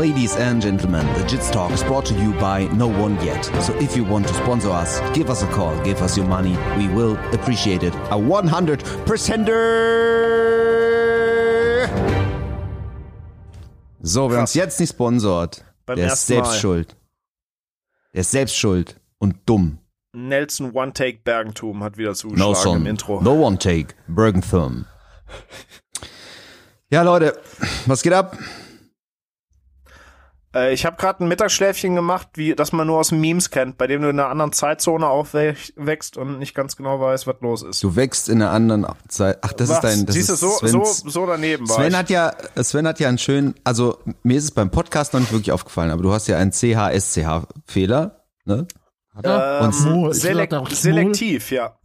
Ladies and gentlemen, the Jits Talk is brought to you by no one yet. So if you want to sponsor us, give us a call, give us your money. We will appreciate it. A 100%er! So, wer uns jetzt nicht sponsort, Beim der ist selbst Mal. schuld. Der ist selbst schuld und dumm. Nelson One Take Bergentum hat wieder No zugeschlagen son. im Intro. No one take. Bergenthum. Ja, Leute, was geht ab? Äh, ich habe gerade ein Mittagsschläfchen gemacht, wie das man nur aus Memes kennt, bei dem du in einer anderen Zeitzone aufwächst und nicht ganz genau weißt, was los ist. Du wächst in einer anderen Zeit. Ach, das Was? ist dein. Das Siehst du, so, so, so daneben war Sven ich. hat ja, Sven hat ja einen schönen, also mir ist es beim Podcast noch nicht wirklich aufgefallen, aber du hast ja einen CH-SCH-Fehler, ne? Hat er? ähm, Schmul. Ich selek dachte auch Schmul. selektiv, ja.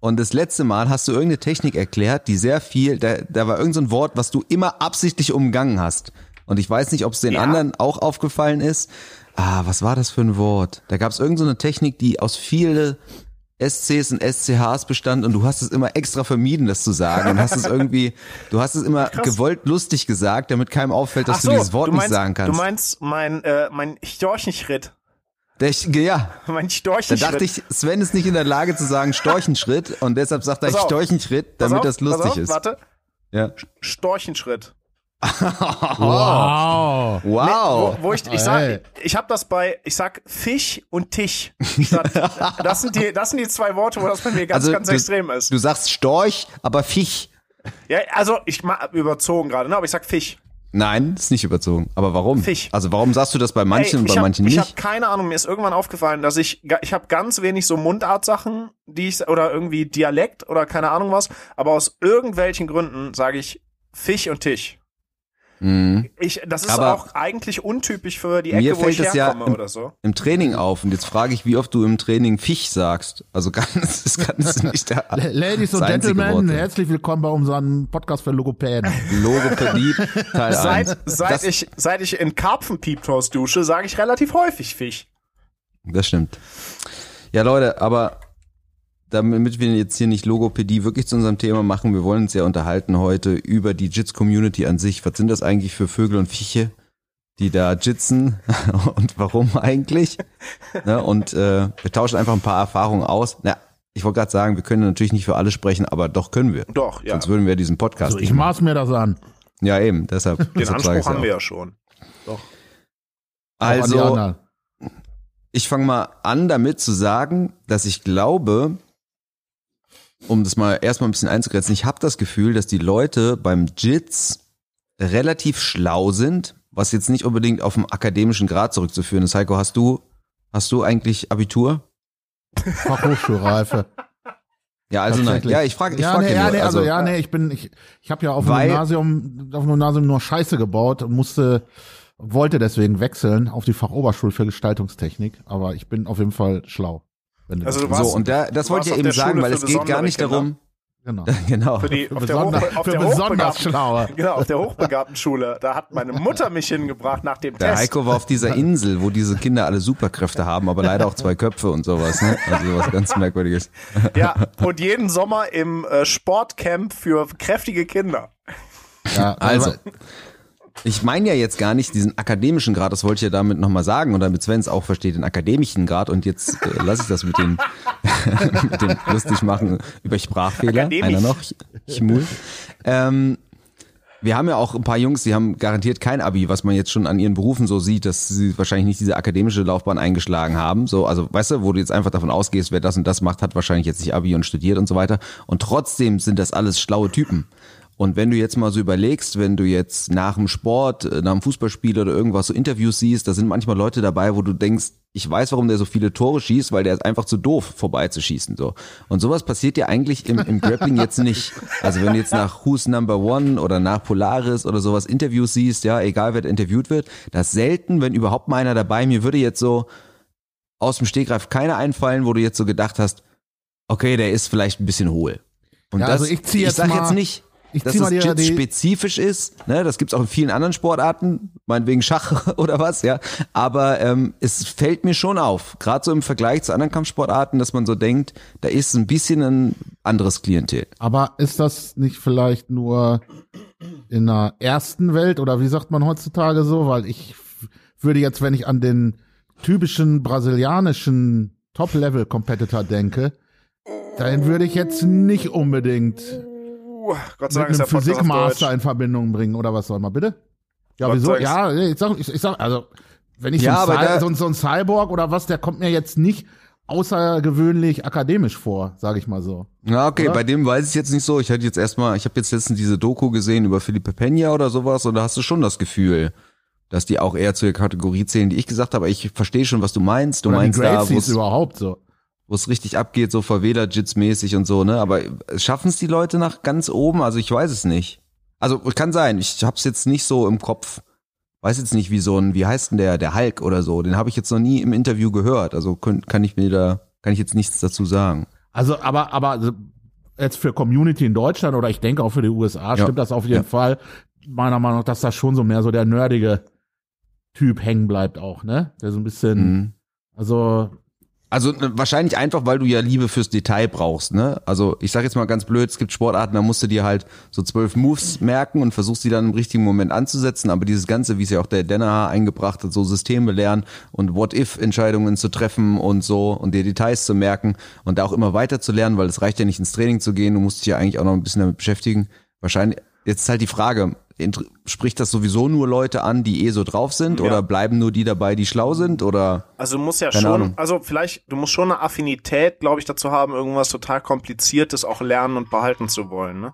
Und das letzte Mal hast du irgendeine Technik erklärt, die sehr viel, da, da war irgendein so ein Wort, was du immer absichtlich umgangen hast. Und ich weiß nicht, ob es den Ja. anderen auch aufgefallen ist. Ah, was war das für ein Wort? Da gab es irgendeine so eine Technik, die aus viele SCs und SCHs bestand und du hast es immer extra vermieden, das zu sagen. Und hast es irgendwie, du hast es immer gewollt lustig gesagt, damit keinem auffällt, dass Ach du so, dieses Wort du nicht meinst, sagen kannst. Du meinst mein, äh, mein Storchenschritt. Der, ja, Mein da Storchenschritt. dachte ich, Sven ist nicht in der Lage zu sagen Storchenschritt und deshalb sagt er. Storchenschritt, damit auf, das lustig auf, ist. Warte, Ja. Storchenschritt. Wow. Wow. Wo, wo ich, ich sag, ich habe das bei, ich sag Fisch und Tisch. Statt, das sind die, das sind die zwei Worte, wo das bei mir ganz, Also ganz du- extrem ist. Du sagst Storch, aber Fisch. Ja, also ich ma überzogen gerade, ne? Aber ich sag Fisch. Nein, ist nicht überzogen. Aber warum? Fisch. Also warum sagst du das bei manchen Ey, und ich bei hab, manchen ich nicht? habe keine Ahnung, mir ist irgendwann aufgefallen, dass ich ich habe ganz wenig so Mundartsachen, die ich oder irgendwie Dialekt oder keine Ahnung was, aber aus irgendwelchen Gründen sage ich Fisch und Tisch. Mhm. Ich das ist Aber auch eigentlich untypisch für die mir Ecke, wo fällt ich es ja herkomme im- oder so. Im Training auf und jetzt frage ich, wie oft du im Training Fisch sagst. Also es das kann es nicht der Ladies und Gentlemen, herzlich willkommen bei unserem Podcast für Logopäden. Logopädie Teil 1. Seit, seit, das, ich, seit ich in Karpfenpieptoast dusche, sage ich relativ häufig Fisch. das stimmt. Ja, Leute, aber damit wir jetzt hier nicht Logopädie wirklich zu unserem Thema machen, wir wollen uns ja unterhalten heute über die Jits-Community an sich. Was sind das eigentlich für Vögel und Viecher, die da jitzen und warum eigentlich? Ne? Und äh, wir tauschen einfach ein paar Erfahrungen aus. Na, ich wollte gerade sagen, wir können natürlich nicht für alle sprechen, aber doch können wir. Doch, ja. Sonst würden wir diesen Podcast Also ich nicht machen. maß mir das an. Ja, eben, deshalb. Den deshalb Anspruch haben wir auch. ja schon. Die Also, ich fange mal an damit zu sagen, dass ich glaube, um das mal erstmal ein bisschen einzugrenzen, ich habe das Gefühl, dass die Leute beim JITS relativ schlau sind, was jetzt nicht unbedingt auf dem akademischen Grad zurückzuführen ist. Heiko, hast du, hast du eigentlich Abitur? Fachhochschulreife. Ja, also nein. Ja, ich frage ich ja, frag nee, ja nur. nee, also, also, ja, nee, ich bin, ich, ich habe ja auf dem Gymnasium, auf dem Gymnasium nur Scheiße gebaut und musste, wollte deswegen wechseln auf die Fachoberschule für Gestaltungstechnik, aber ich bin auf jeden Fall schlau. Wenn du Also das- du warst- so, und da, das wollte ich ja eben der sagen, Schule weil es geht gar nicht Kinder. darum, genau. genau. Für die, auf, der Hoch, der hochbegabten, schlaue. genau, auf der hochbegabten Schule, da hat meine Mutter mich hingebracht nach dem Der Test. Heiko war auf dieser Insel, wo diese Kinder alle Superkräfte haben, aber leider auch zwei Köpfe und sowas, ne? Also sowas ganz Merkwürdiges. Ja, und jeden Sommer im äh, Sportcamp für kräftige Kinder. Ja, Also, ich meine ja jetzt gar nicht diesen akademischen Grad, das wollte ich ja damit nochmal sagen und damit Sven es auch versteht, den akademischen Grad und jetzt äh, lasse ich das mit den, mit dem lustig machen über Sprachfehler. Akademisch. Einer noch, Chmul. Ähm, wir haben ja auch ein paar Jungs, die haben garantiert kein Abi, was man jetzt schon an ihren Berufen so sieht, dass sie wahrscheinlich nicht diese akademische Laufbahn eingeschlagen haben. So, also weißt du, wo du jetzt einfach davon ausgehst, wer das und das macht, hat wahrscheinlich jetzt nicht Abi und studiert und so weiter. Und trotzdem sind das alles schlaue Typen. Und wenn du jetzt mal so überlegst, wenn du jetzt nach dem Sport, äh, nach dem Fußballspiel oder irgendwas so Interviews siehst, da sind manchmal Leute dabei, wo du denkst, ich weiß, warum der so viele Tore schießt, weil der ist einfach zu doof, vorbeizuschießen. So. Und sowas passiert ja eigentlich im, im Grappling jetzt nicht. Also wenn du jetzt nach Who's Number One oder nach Polaris oder sowas Interviews siehst, ja, egal wer interviewt wird, da ist selten, wenn überhaupt mal einer dabei, mir würde jetzt so aus dem Stegreif keiner einfallen, wo du jetzt so gedacht hast, okay, der ist vielleicht ein bisschen hohl. Und Ja, das, also ich zieh jetzt sag mal- jetzt nicht, ich dass das die- spezifisch ist, ne, das gibt's auch in vielen anderen Sportarten, meinetwegen Schach oder was, ja, aber ähm, es fällt mir schon auf, gerade so im Vergleich zu anderen Kampfsportarten, dass man so denkt, da ist ein bisschen ein anderes Klientel. Aber ist das nicht vielleicht nur in der ersten Welt oder wie sagt man heutzutage so? Weil ich würde jetzt, wenn ich an den typischen brasilianischen Top-Level-Competitor denke, dann würde ich jetzt nicht unbedingt Uh, Gott sei mit Dank ist einem Physikmaster in Verbindung bringen oder was soll man bitte? Ja, Gott wieso? Ja, ich sag, ich, ich sag, also wenn ich Ja, so, ein da- so, ein- so ein Cyborg oder was, der kommt mir jetzt nicht außergewöhnlich akademisch vor, sage ich mal so. Ja, okay, Oder? bei dem weiß ich jetzt nicht so. Ich hatte jetzt erstmal, ich habe jetzt letztens diese Doku gesehen über Felipe Peña oder sowas und da hast du schon das Gefühl, dass die auch eher zu der Kategorie zählen, die ich gesagt habe. Ich verstehe schon, was du meinst. Du oder meinst die da, Gracies es überhaupt so. Wo es richtig abgeht, so Verweder-Jits-mäßig und so, ne? Aber schaffen es die Leute nach ganz oben? Also ich weiß es nicht. Also kann sein, ich hab's jetzt nicht so im Kopf. Weiß jetzt nicht, wie so ein, wie heißt denn der, der Hulk oder so. Den habe ich jetzt noch nie im Interview gehört. Also kann, kann ich mir da, kann ich jetzt nichts dazu sagen. Also, aber, aber jetzt für Community in Deutschland oder ich denke auch für die USA Ja. stimmt das auf jeden Ja. Fall. Meiner Meinung nach, dass da schon so mehr so der nerdige Typ hängen bleibt auch, ne? Der so ein bisschen, Mhm. also Also ne, wahrscheinlich einfach, weil du ja Liebe fürs Detail brauchst, ne? Also ich sag jetzt mal ganz blöd, es gibt Sportarten, da musst du dir halt so zwölf Moves merken und versuchst die dann im richtigen Moment anzusetzen, aber dieses Ganze, wie es ja auch der Denner eingebracht hat, so Systeme lernen und What-If-Entscheidungen zu treffen und so und dir Details zu merken und da auch immer weiter zu lernen, weil es reicht ja nicht ins Training zu gehen, du musst dich ja eigentlich auch noch ein bisschen damit beschäftigen. Wahrscheinlich, jetzt ist halt die Frage, spricht das sowieso nur Leute an, die eh so drauf sind Ja. oder bleiben nur die dabei, die schlau sind oder? Also du musst ja schon, Ahnung. also vielleicht, du musst schon eine Affinität, glaube ich, dazu haben, irgendwas total Kompliziertes auch lernen und behalten zu wollen, ne?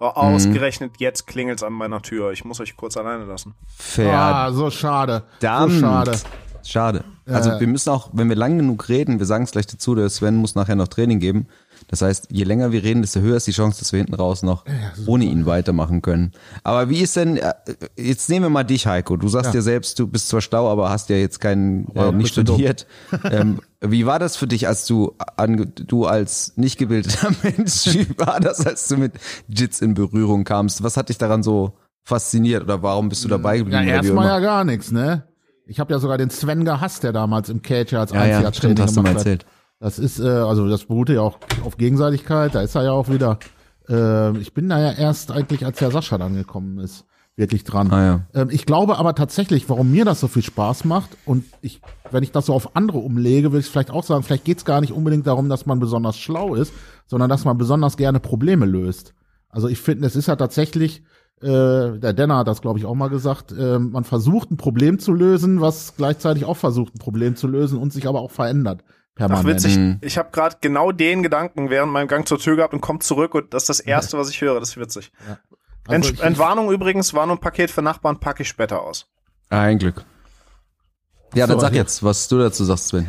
Aber Mhm. ausgerechnet jetzt klingelt's an meiner Tür. Ich muss euch kurz alleine lassen. Fair. ah, so schade. Verdammt. So schade. Schade. Also Äh. wir müssen auch, wenn wir lang genug reden, wir sagen es gleich dazu, der Sven muss nachher noch Training geben. Das heißt, je länger wir reden, desto höher ist die Chance, dass wir hinten raus noch ohne ihn weitermachen können. Aber wie ist denn, äh, jetzt nehmen wir mal dich, Heiko. Du sagst ja, Ja. selbst, du bist zwar stau, aber hast ja jetzt keinen, äh, ein nicht bisschen dumm. studiert. ähm, wie war das für dich, als du, an, du als nicht gebildeter Mensch, wie war das, als du mit Jits in Berührung kamst? Was hat dich daran so fasziniert oder warum bist du dabei Ja, geblieben? wie erstmal ja gar nichts, ne? Ich habe ja sogar den Sven gehasst, der damals im Cage als ja, ja, Einzigartraining stimmt, hast du mal gemacht hat. Das ist, äh, also das beruhte ja auch auf Gegenseitigkeit, da ist er ja auch wieder. Äh, ich bin da ja erst eigentlich, als der Sascha dann gekommen ist, wirklich dran. Ah, ja. Ähm, ich glaube aber tatsächlich, warum mir das so viel Spaß macht und ich, wenn ich das so auf andere umlege, will ich vielleicht auch sagen, vielleicht geht's gar nicht unbedingt darum, dass man besonders schlau ist, sondern dass man besonders gerne Probleme löst. Also ich finde, es ist ja tatsächlich, äh, der Denner hat das, glaube ich, auch mal gesagt, äh, man versucht ein Problem zu lösen, was gleichzeitig auch versucht, ein Problem zu lösen und sich aber auch verändert. Ach, Permanent. witzig. Mhm. Ich habe gerade genau den Gedanken während meinem Gang zur Tür gehabt und komme zurück und das ist das Erste, was ich höre. Das ist witzig. Also Ent Entwarnung übrigens, Warnung-Paket für Nachbarn packe ich später aus. Ein Glück. Ja, dann So, sag hier. jetzt, was du dazu sagst, Sven.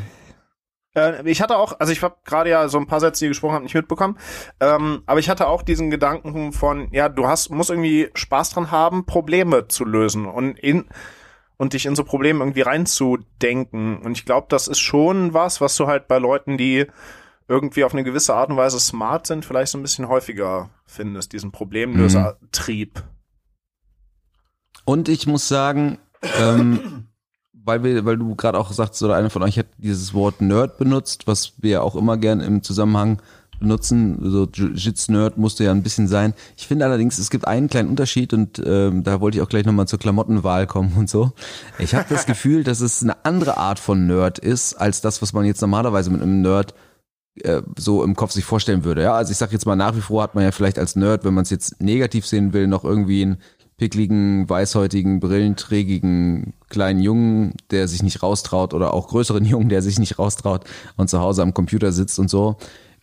Äh, ich hatte auch, also ich habe gerade ja so ein paar Sätze, die ihr gesprochen habt, nicht mitbekommen, ähm, aber ich hatte auch diesen Gedanken von, ja, du hast, musst irgendwie Spaß dran haben, Probleme zu lösen und in und dich in so Probleme irgendwie reinzudenken. Und ich glaube, das ist schon was, was du halt bei Leuten, die irgendwie auf eine gewisse Art und Weise smart sind, vielleicht so ein bisschen häufiger findest, diesen Problemlösertrieb. Und ich muss sagen, ähm, weil wir, weil du gerade auch sagst, oder einer von euch hat dieses Wort Nerd benutzt, was wir ja auch immer gern im Zusammenhang benutzen. So Jiu-Jitsu-Nerd musste ja ein bisschen sein. Ich finde allerdings, es gibt einen kleinen Unterschied und ähm, da wollte ich auch gleich nochmal zur Klamottenwahl kommen und so. Ich habe das Gefühl, dass es eine andere Art von Nerd ist, als das, was man jetzt normalerweise mit einem Nerd äh, so im Kopf sich vorstellen würde. Ja, also ich sag jetzt mal, nach wie vor hat man ja vielleicht als Nerd, wenn man es jetzt negativ sehen will, noch irgendwie einen pickligen, weißhäutigen, brillenträgigen kleinen Jungen, der sich nicht raustraut oder auch größeren Jungen, der sich nicht raustraut und zu Hause am Computer sitzt und so.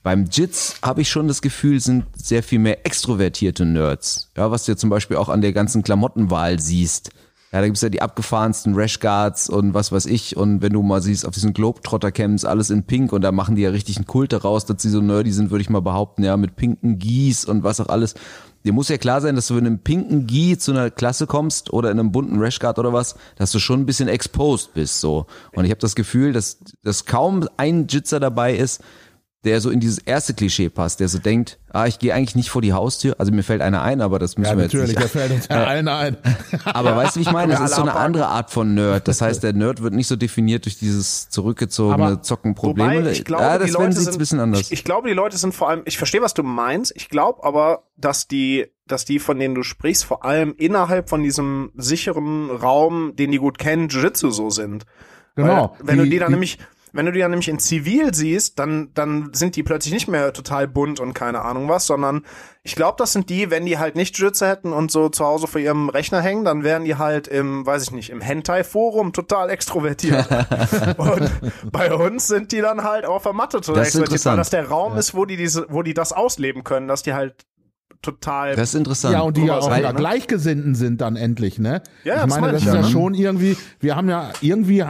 Beim Jits habe ich schon das Gefühl, sind sehr viel mehr extrovertierte Nerds. Ja, was du ja zum Beispiel auch an der ganzen Klamottenwahl siehst. Ja, da gibt's ja die abgefahrensten Rashguards und was weiß ich. Und wenn du mal siehst, auf diesen Globetrotter-Camps alles in Pink und da machen die ja richtig einen Kult daraus, dass sie so nerdy sind, würde ich mal behaupten, ja, mit pinken Gis und was auch alles. Dir muss ja klar sein, dass du in einem pinken Gi zu einer Klasse kommst oder in einem bunten Rashguard oder was, dass du schon ein bisschen exposed bist, so. Und ich habe das Gefühl, dass, dass kaum ein Jitzer dabei ist, der so in dieses erste Klischee passt, der so denkt, ah, ich gehe eigentlich nicht vor die Haustür. Also mir fällt einer ein, aber das müssen Ja, wir jetzt natürlich, nicht. der fällt uns allen ein. Aber weißt du, wie ich meine? Das ist so eine andere Art von Nerd. Das heißt, der Nerd wird nicht so definiert durch dieses zurückgezogene. Wobei, ich glaube, ja, die das Leute werden sie sind, ein bisschen anders. Ich, ich glaube, die Leute sind vor allem, ich verstehe, was du meinst. Ich glaube aber, dass die, dass die, von denen du sprichst, vor allem innerhalb von diesem sicheren Raum, den die gut kennen, Jiu-Jitsu so sind. Genau. Weil, wenn du Die- die dann die- nämlich, wenn du die dann nämlich in Zivil siehst, dann, dann sind die plötzlich nicht mehr total bunt und keine Ahnung was, sondern ich glaube, das sind die, wenn die halt nicht Jiu-Jitsu hätten und so zu Hause vor ihrem Rechner hängen, dann wären die halt im, weiß ich nicht, im Hentai-Forum total extrovertiert. und bei uns sind die dann halt auf der Matte total Das ist extrovertiert, weil das der Raum ist, wo die diese, wo die das ausleben können, dass die halt total Das ist interessant. Ja, und die ja auch Weil- wieder Gleichgesinnten sind dann endlich, ne? Ja, ich das meine, das ich ist ja, ja ne? schon irgendwie, wir haben ja irgendwie,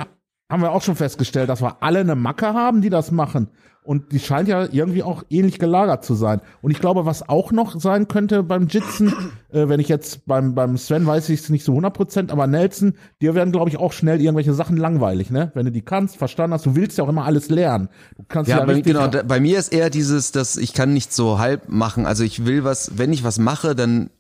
haben wir auch schon festgestellt, dass wir alle eine Macke haben, die das machen. Und die scheint ja irgendwie auch ähnlich gelagert zu sein. Und ich glaube, was auch noch sein könnte beim Jitzen, äh, wenn ich jetzt beim, beim Sven weiß ich es nicht so 100 Prozent, aber Nelson, dir werden, glaube ich, auch schnell irgendwelche Sachen langweilig, ne? Wenn du die kannst, verstanden hast, du willst ja auch immer alles lernen. Du kannst ja, Ja, bei, genau, da, bei mir ist eher dieses, dass ich kann nicht so halb machen. Also ich will was, wenn ich was mache, dann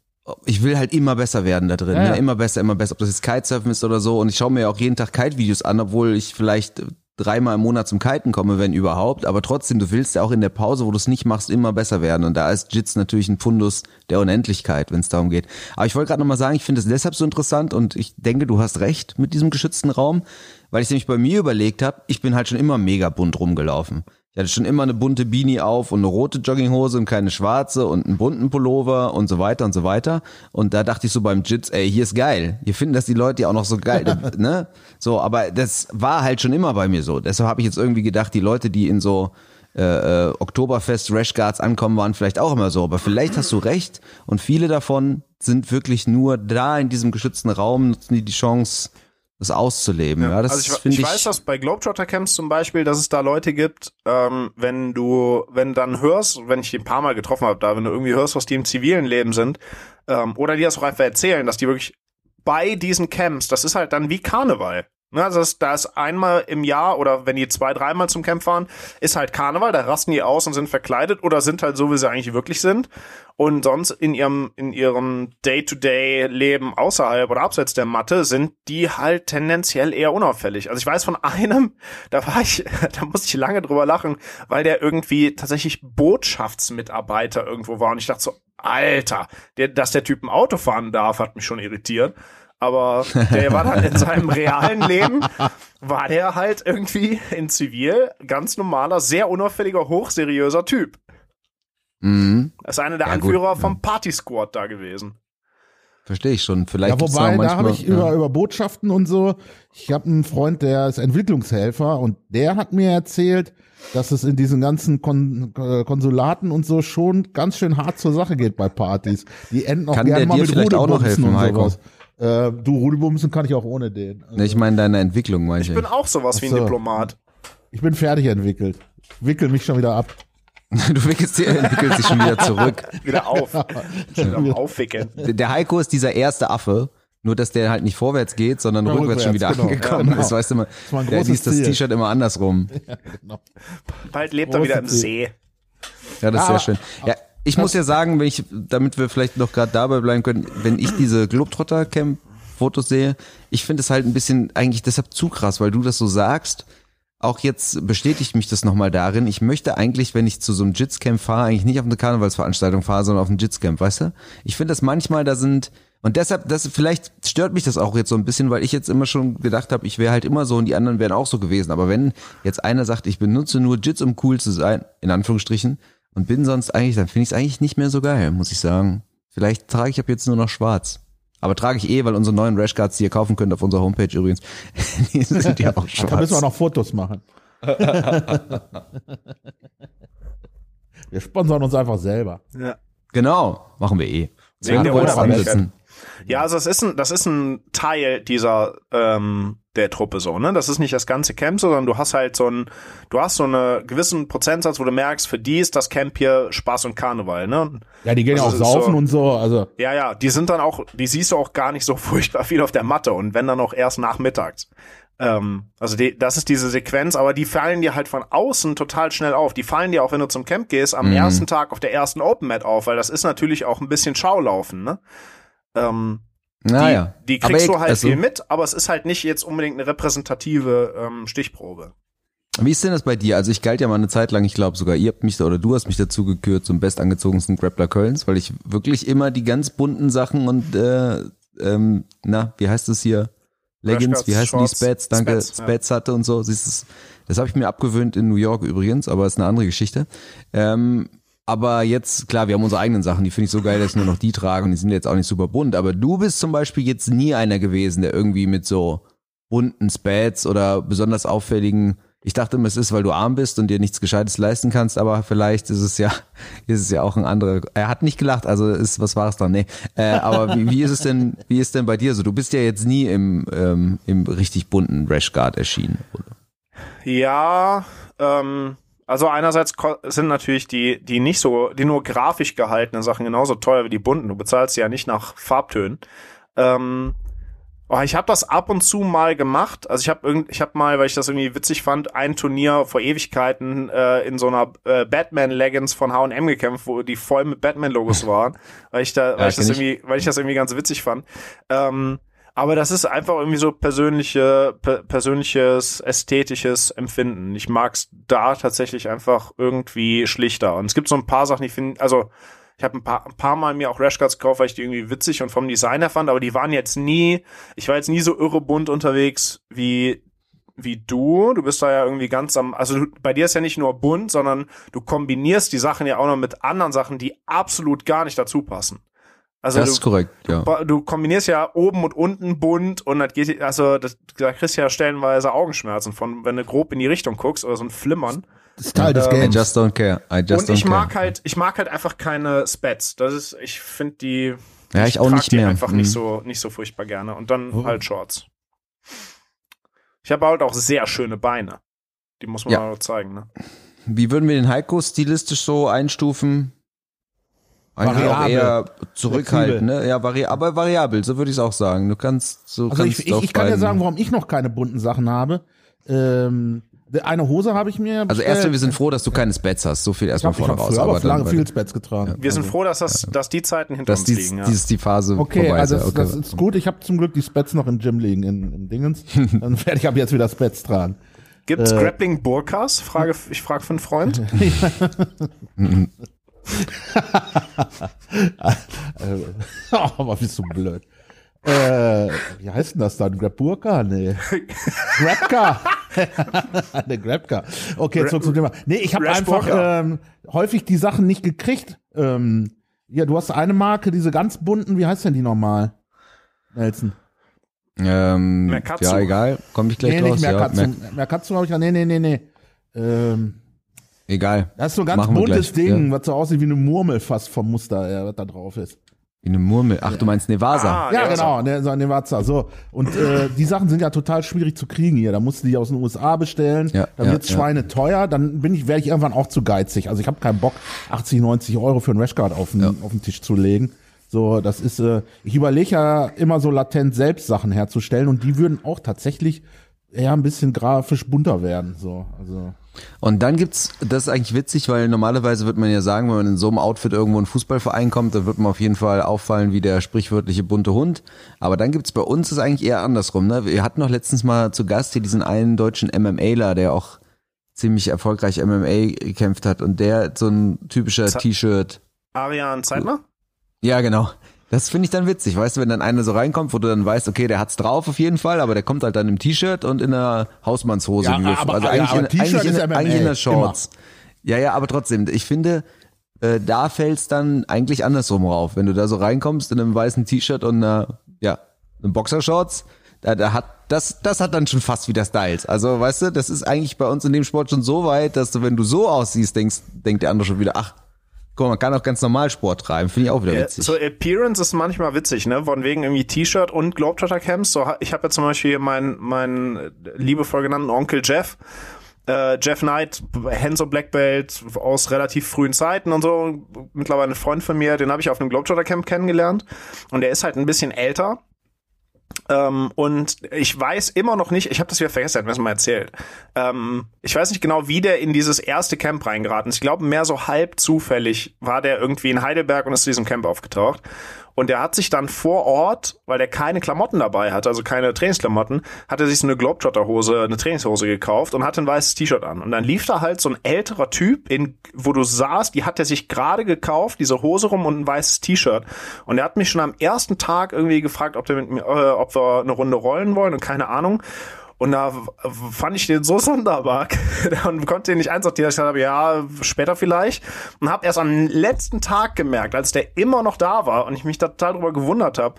ich will halt immer besser werden da drin. Ja, ja. Ne? Immer besser, immer besser. Ob das jetzt Kitesurfen ist oder so. Und ich schaue mir ja auch jeden Tag Kite-Videos an, obwohl ich vielleicht dreimal im Monat zum Kiten komme, wenn überhaupt. Aber trotzdem, du willst ja auch in der Pause, wo du es nicht machst, immer besser werden. Und da ist Jits natürlich ein Fundus der Unendlichkeit, wenn es darum geht. Aber ich wollte gerade nochmal sagen, ich finde es deshalb so interessant und ich denke, du hast recht mit diesem geschützten Raum, weil ich nämlich bei mir überlegt habe, ich bin halt schon immer mega bunt rumgelaufen. Ich hatte schon immer eine bunte Beanie auf und eine rote Jogginghose und keine schwarze und einen bunten Pullover und so weiter und so weiter. Und da dachte ich so beim Jits, ey, hier ist geil. Hier finden das die Leute ja auch noch so geil, ne? So, aber das war halt schon immer bei mir so. Deshalb habe ich jetzt irgendwie gedacht, die Leute, die in so äh, äh, Oktoberfest Rashguards ankommen, waren vielleicht auch immer so. Aber vielleicht hast du recht und viele davon sind wirklich nur da in diesem geschützten Raum, nutzen die die Chance, das auszuleben. Ja, das also ich, finde ich ich. weiß, dass bei Globetrotter Camps zum Beispiel, dass es da Leute gibt, ähm, wenn du, wenn du dann hörst, wenn ich die ein paar Mal getroffen habe, da, wenn du irgendwie hörst, was die im zivilen Leben sind, ähm, oder die das auch einfach erzählen, dass die wirklich bei diesen Camps, das ist halt dann wie Karneval. Ne, also das, da ist einmal im Jahr oder wenn die zwei, dreimal zum Camp fahren, ist halt Karneval, da rasten die aus und sind verkleidet oder sind halt so, wie sie eigentlich wirklich sind. Und sonst in ihrem, in ihrem Day-to-Day-Leben außerhalb oder abseits der Matte sind die halt tendenziell eher unauffällig. Also ich weiß von einem, da war ich, da musste ich lange drüber lachen, weil der irgendwie tatsächlich Botschaftsmitarbeiter irgendwo war und ich dachte so, Alter, der, dass der Typ ein Auto fahren darf, hat mich schon irritiert. Aber der war dann in seinem realen Leben, war der halt irgendwie in Zivil ganz normaler, sehr unauffälliger, hochseriöser Typ. Mhm. Das ist einer der Ja, gut, Anführer ja. vom Party Squad da gewesen. Verstehe ich schon. Vielleicht Ja, wobei, auch da manchmal, habe ich ja. über, über Botschaften und so, ich habe einen Freund, der ist Entwicklungshelfer und der hat mir erzählt, dass es in diesen ganzen Kon äh, Konsulaten und so schon ganz schön hart zur Sache geht bei Partys. Die enden auch Kann gerne der mal dir mit vielleicht auch noch Rudelbumsen helfen, und Heiko? Äh, du, Rudelbumsen kann ich auch ohne den. Also, ich meine deine Entwicklung, meine ich. Ich bin auch sowas wie ein so. Diplomat. ich bin fertig entwickelt. Wickel mich schon wieder ab. du wickelst dir, entwickelst dich schon wieder zurück. Wieder auf. Wieder am Aufwickeln. Der Heiko ist dieser erste Affe, nur dass der halt nicht vorwärts geht, sondern Ja, rückwärts schon wieder rückwärts, genau. angekommen Ja, ist. Weißt du mal, der großes liest das. T-Shirt immer andersrum. Genau. Bald lebt er wieder im See. Ja, das ist Ja, sehr schön. Ja, ich muss ja sagen, wenn ich, damit wir vielleicht noch gerade dabei bleiben können, wenn ich diese Globetrotter-Camp-Fotos sehe, ich finde es halt ein bisschen eigentlich deshalb zu krass, weil du das so sagst. Auch jetzt bestätigt mich das nochmal darin. Ich möchte eigentlich, wenn ich zu so einem Jits-Camp fahre, eigentlich nicht auf eine Karnevalsveranstaltung fahre, sondern auf ein Jits-Camp, weißt du? Ich finde das manchmal, da sind, und deshalb, das, vielleicht stört mich das auch jetzt so ein bisschen, weil ich jetzt immer schon gedacht habe, ich wäre halt immer so und die anderen wären auch so gewesen. Aber wenn jetzt einer sagt, ich benutze nur Jits, um cool zu sein, in Anführungsstrichen, und bin sonst eigentlich, dann finde ich es eigentlich nicht mehr so geil, muss ich sagen. Vielleicht trage ich ab jetzt nur noch schwarz. Aber trage ich eh, weil unsere neuen Rashguards, die ihr kaufen könnt auf unserer Homepage übrigens, die sind ja auch Da müssen wir schwarz. noch Fotos machen. wir sponsern uns einfach selber. Ja. Genau, machen wir eh. Der Sven wollte Unabhängigkeit. ansetzen. Ja, also es ist ein, das ist ein Teil dieser ähm, der Truppe so, ne? Das ist nicht das ganze Camp, so, sondern du hast halt so ein, du hast so einen gewissen Prozentsatz, wo du merkst, für die ist das Camp hier Spaß und Karneval, ne? Ja, die gehen ja auch Also ist saufen so- und so. Also Ja, ja, die sind dann auch, die siehst du auch gar nicht so furchtbar viel auf der Matte und wenn dann auch erst nachmittags. Ähm, also die, das ist diese Sequenz, aber die fallen dir halt von außen total schnell auf. Die fallen dir auch, wenn du zum Camp gehst, am Mhm. ersten Tag auf der ersten Open Mat auf, weil das ist natürlich auch ein bisschen Schaulaufen, ne? Ähm, Naja. die, die kriegst Aber du halt also, viel mit, aber es ist halt nicht jetzt unbedingt eine repräsentative ähm, Stichprobe. Wie ist denn das bei dir? Also ich galt ja mal eine Zeit lang, ich glaube sogar ihr habt mich da, oder du hast mich dazu gekürt zum bestangezogensten Grappler Kölns, weil ich wirklich immer die ganz bunten Sachen und äh, ähm, na, wie heißt es hier? Leggings, wie heißen die Shorts, Spats? Danke, Spats. Spats hatte und so. Siehst du's? Das habe ich mir abgewöhnt in New York übrigens, aber ist eine andere Geschichte. Ähm, aber jetzt, klar, wir haben unsere eigenen Sachen, die finde ich so geil, dass nur noch die trage und die sind jetzt auch nicht super bunt. Aber du bist zum Beispiel jetzt nie einer gewesen, der irgendwie mit so bunten Spats oder besonders auffälligen, ich dachte immer, es ist, weil du arm bist und dir nichts Gescheites leisten kannst, aber vielleicht ist es ja, ist es ja auch ein anderer. Er hat nicht gelacht, also ist, was war es dann? Nee. Äh, aber wie, wie ist es denn, wie ist denn bei dir so? Du bist ja jetzt nie im, ähm, im richtig bunten Rashguard erschienen, oder? Ja, ähm, also einerseits sind natürlich die, die nicht so, die nur grafisch gehaltenen Sachen genauso teuer wie die bunten. Du bezahlst sie ja nicht nach Farbtönen. Ähm, oh, ich habe das ab und zu mal gemacht. Also ich habe irgend, ich habe mal, weil ich das irgendwie witzig fand, ein Turnier vor Ewigkeiten äh, in so einer äh, Batman Leggings von H&M gekämpft, wo die voll mit Batman Logos waren, weil ich da, weil Ja, ich das irgendwie, weil ich das irgendwie ganz witzig fand. Ähm, aber das ist einfach irgendwie so persönliche, per persönliches, ästhetisches Empfinden. Ich mag's da tatsächlich einfach irgendwie schlichter. Und es gibt so ein paar Sachen, die finde, also ich habe ein paar, ein paar Mal mir auch Rashguards gekauft, weil ich die irgendwie witzig und vom Design her fand, aber die waren jetzt nie, ich war jetzt nie so irre bunt unterwegs wie wie du. Du bist da ja irgendwie ganz am, also du, bei dir ist ja nicht nur bunt, sondern du kombinierst die Sachen ja auch noch mit anderen Sachen, die absolut gar nicht dazu passen. Also Das du, ist korrekt, ja. Ba- Du kombinierst ja oben und unten bunt und das geht, also das, da kriegst du ja stellenweise Augenschmerzen von, wenn du grob in die Richtung guckst oder so ein Flimmern. Das ist Teil des Ähm, I Games. just don't care. I just und ich mag care. halt, ich mag halt einfach keine Spats. Das ist, ich finde die, Ja, ich auch trag nicht die mehr. einfach Mhm. nicht so, nicht so furchtbar gerne. Und dann Oh. halt Shorts. Ich habe halt auch sehr schöne Beine. Die muss man Ja. mal zeigen, ne? Wie würden wir den Heiko stilistisch so einstufen? Eigentlich auch Variabel. eher zurückhaltend, ne? Ja, vari aber variabel, so würde ich es auch sagen. Du kannst so Also kannst ich, ich, ich kann dir beiden- sagen, warum ich noch keine bunten Sachen habe. Ähm, eine Hose habe ich mir. Also erstmal, wir sind froh, dass du keine Spats hast. So viel ich erstmal habe vorne raus. aber dann lange viel Spats getragen. Wir sind froh, dass das, dass die Zeiten hinter dass uns dies, liegen, ja. dies die Phase Okay, vorbei also ist. das, ja, das ist gut. Ich habe zum Glück die Spats noch im Gym liegen, in, im Dingens. Dann werde ich ab jetzt wieder Spats tragen. Gibt's äh, Grappling Burkas? Frage, ich frage für einen Freund. oh, aber bist du blöd. Äh, wie heißt denn das dann? Grabburka? Nee. Grabka. ne, Grabka. Okay, zurück zum Thema. Nee, ich habe einfach ähm, häufig die Sachen nicht gekriegt. Ähm, ja, du hast eine Marke, diese ganz bunten, wie heißt denn die nochmal? Nelson. Ähm, Mercatsu. ja, egal. Komme ich gleich nee, draus. nicht Mercatzu. Ja, Ja, Mercatzu habe ich ja, nee, nee, nee, nee. Ähm, egal. das ist so ein ganz Machen buntes Ding, was so aussieht wie eine Murmel fast vom Muster, ja, was da drauf ist. Wie eine Murmel. Ach, du meinst Nevasa. Ah, Ja, ja, genau, ne, so eine Watza. So. Und äh, die Sachen sind ja total schwierig zu kriegen hier. Da musst du die aus den USA bestellen. Ja, dann ja, wird's ja. Schweine teuer. Dann bin ich, werde ich irgendwann auch zu geizig. Also ich habe keinen Bock, 80, 90 Euro für einen Rashguard auf den, auf den Tisch zu legen. So, das ist, äh, ich überlege ja immer so latent selbst Sachen herzustellen und die würden auch tatsächlich eher ein bisschen grafisch bunter werden. So, also. Und dann gibt's, das ist eigentlich witzig, weil normalerweise wird man ja sagen, wenn man in so einem Outfit irgendwo in einen Fußballverein kommt, dann wird man auf jeden Fall auffallen wie der sprichwörtliche bunte Hund. Aber dann gibt's bei uns ist eigentlich eher andersrum. Ne? Wir hatten noch letztens mal zu Gast hier diesen einen deutschen MMAler, der auch ziemlich erfolgreich MMA gekämpft hat und der so ein typischer T-Shirt. Arian Zeitler? Ja, genau. Das finde ich dann witzig, weißt du, wenn dann einer so reinkommt, wo du dann weißt, okay, der hat's drauf auf jeden Fall, aber der kommt halt dann im T-Shirt und in einer Hausmannshose. Ja, aber- also eigentlich, aber in, eigentlich, in, eigentlich in der Shorts. Ja, ja, aber trotzdem, ich finde, äh, da fällt's dann eigentlich andersrum rauf. Wenn du da so reinkommst in einem weißen T-Shirt und einer, ja, einem Boxershorts, da, da hat das, das hat dann schon fast wieder Styles. Also, weißt du, das ist eigentlich bei uns in dem Sport schon so weit, dass du, wenn du so aussiehst, denkst, denkt der andere schon wieder, ach, guck mal, man kann auch ganz normal Sport treiben. Finde ich auch wieder Ja, witzig. So Appearance ist manchmal witzig, ne? Von wegen irgendwie T-Shirt und Globetrotter Camps. So, ich habe ja zum Beispiel meinen meinen liebevoll genannten Onkel Jeff. Äh, Jeff Knight, Henso Black Belt aus relativ frühen Zeiten und so, mittlerweile ein Freund von mir, den habe ich auf einem Globetrotter Camp kennengelernt und der ist halt ein bisschen älter Ähm, und ich weiß immer noch nicht, ich habe das wieder vergessen, hat mir das mal erzählt. Ähm, ich weiß nicht genau, wie der in dieses erste Camp reingeraten ist. Ich glaube, mehr so halb zufällig war der irgendwie in Heidelberg und ist zu diesem Camp aufgetaucht. Und der hat sich dann vor Ort, weil der keine Klamotten dabei hatte, also keine Trainingsklamotten, hat er sich so eine Globetrotter-Hose, eine Trainingshose gekauft und hatte ein weißes T-Shirt an. Und dann lief da halt so ein älterer Typ, in, wo du sahst, die hat er sich gerade gekauft, diese Hose rum und ein weißes T-Shirt. Und er hat mich schon am ersten Tag irgendwie gefragt, ob, der mit mir, äh, ob wir eine Runde rollen wollen und keine Ahnung. Und da fand ich den so sonderbar und konnte den nicht einsortieren. Ich dachte, ja, später vielleicht. Und habe erst am letzten Tag gemerkt, als der immer noch da war und ich mich total darüber gewundert habe,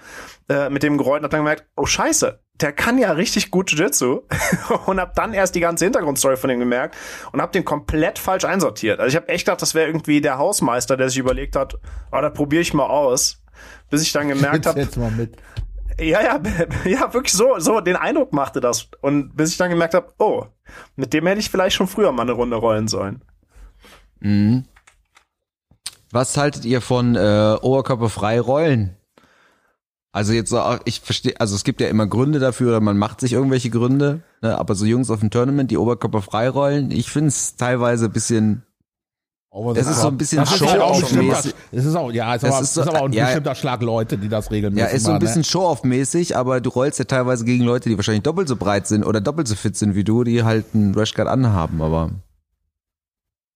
äh, mit dem Geräusch, hat dann gemerkt, oh scheiße, der kann ja richtig gut Jiu-Jitsu und hab dann erst die ganze Hintergrundstory von ihm gemerkt und hab den komplett falsch einsortiert. Also ich habe echt gedacht, das wäre irgendwie der Hausmeister, der sich überlegt hat, oh, da probiere ich mal aus, bis ich dann gemerkt habe, ja, ja, ja, wirklich so, so den Eindruck machte das. Und bis ich dann gemerkt habe, oh, mit dem hätte ich vielleicht schon früher mal eine Runde rollen sollen. Mhm. Was haltet ihr von äh, oberkörperfrei rollen? Also jetzt so, ich verstehe, also es gibt ja immer Gründe dafür oder man macht sich irgendwelche Gründe, ne? aber so Jungs auf dem Tournament, die oberkörperfrei rollen, ich finde es teilweise ein bisschen aber das, das ist so ein bisschen Show-off-mäßig. Es ist auch, ja, es ist, aber, ist, so, ist aber auch ein ja, bestimmter Schlag Leute, die das regelmäßig machen. Ja, ist so ein bisschen ne? Show-off-mäßig, aber du rollst ja teilweise gegen Leute, die wahrscheinlich doppelt so breit sind oder doppelt so fit sind wie du, die halt einen Rashguard anhaben, aber.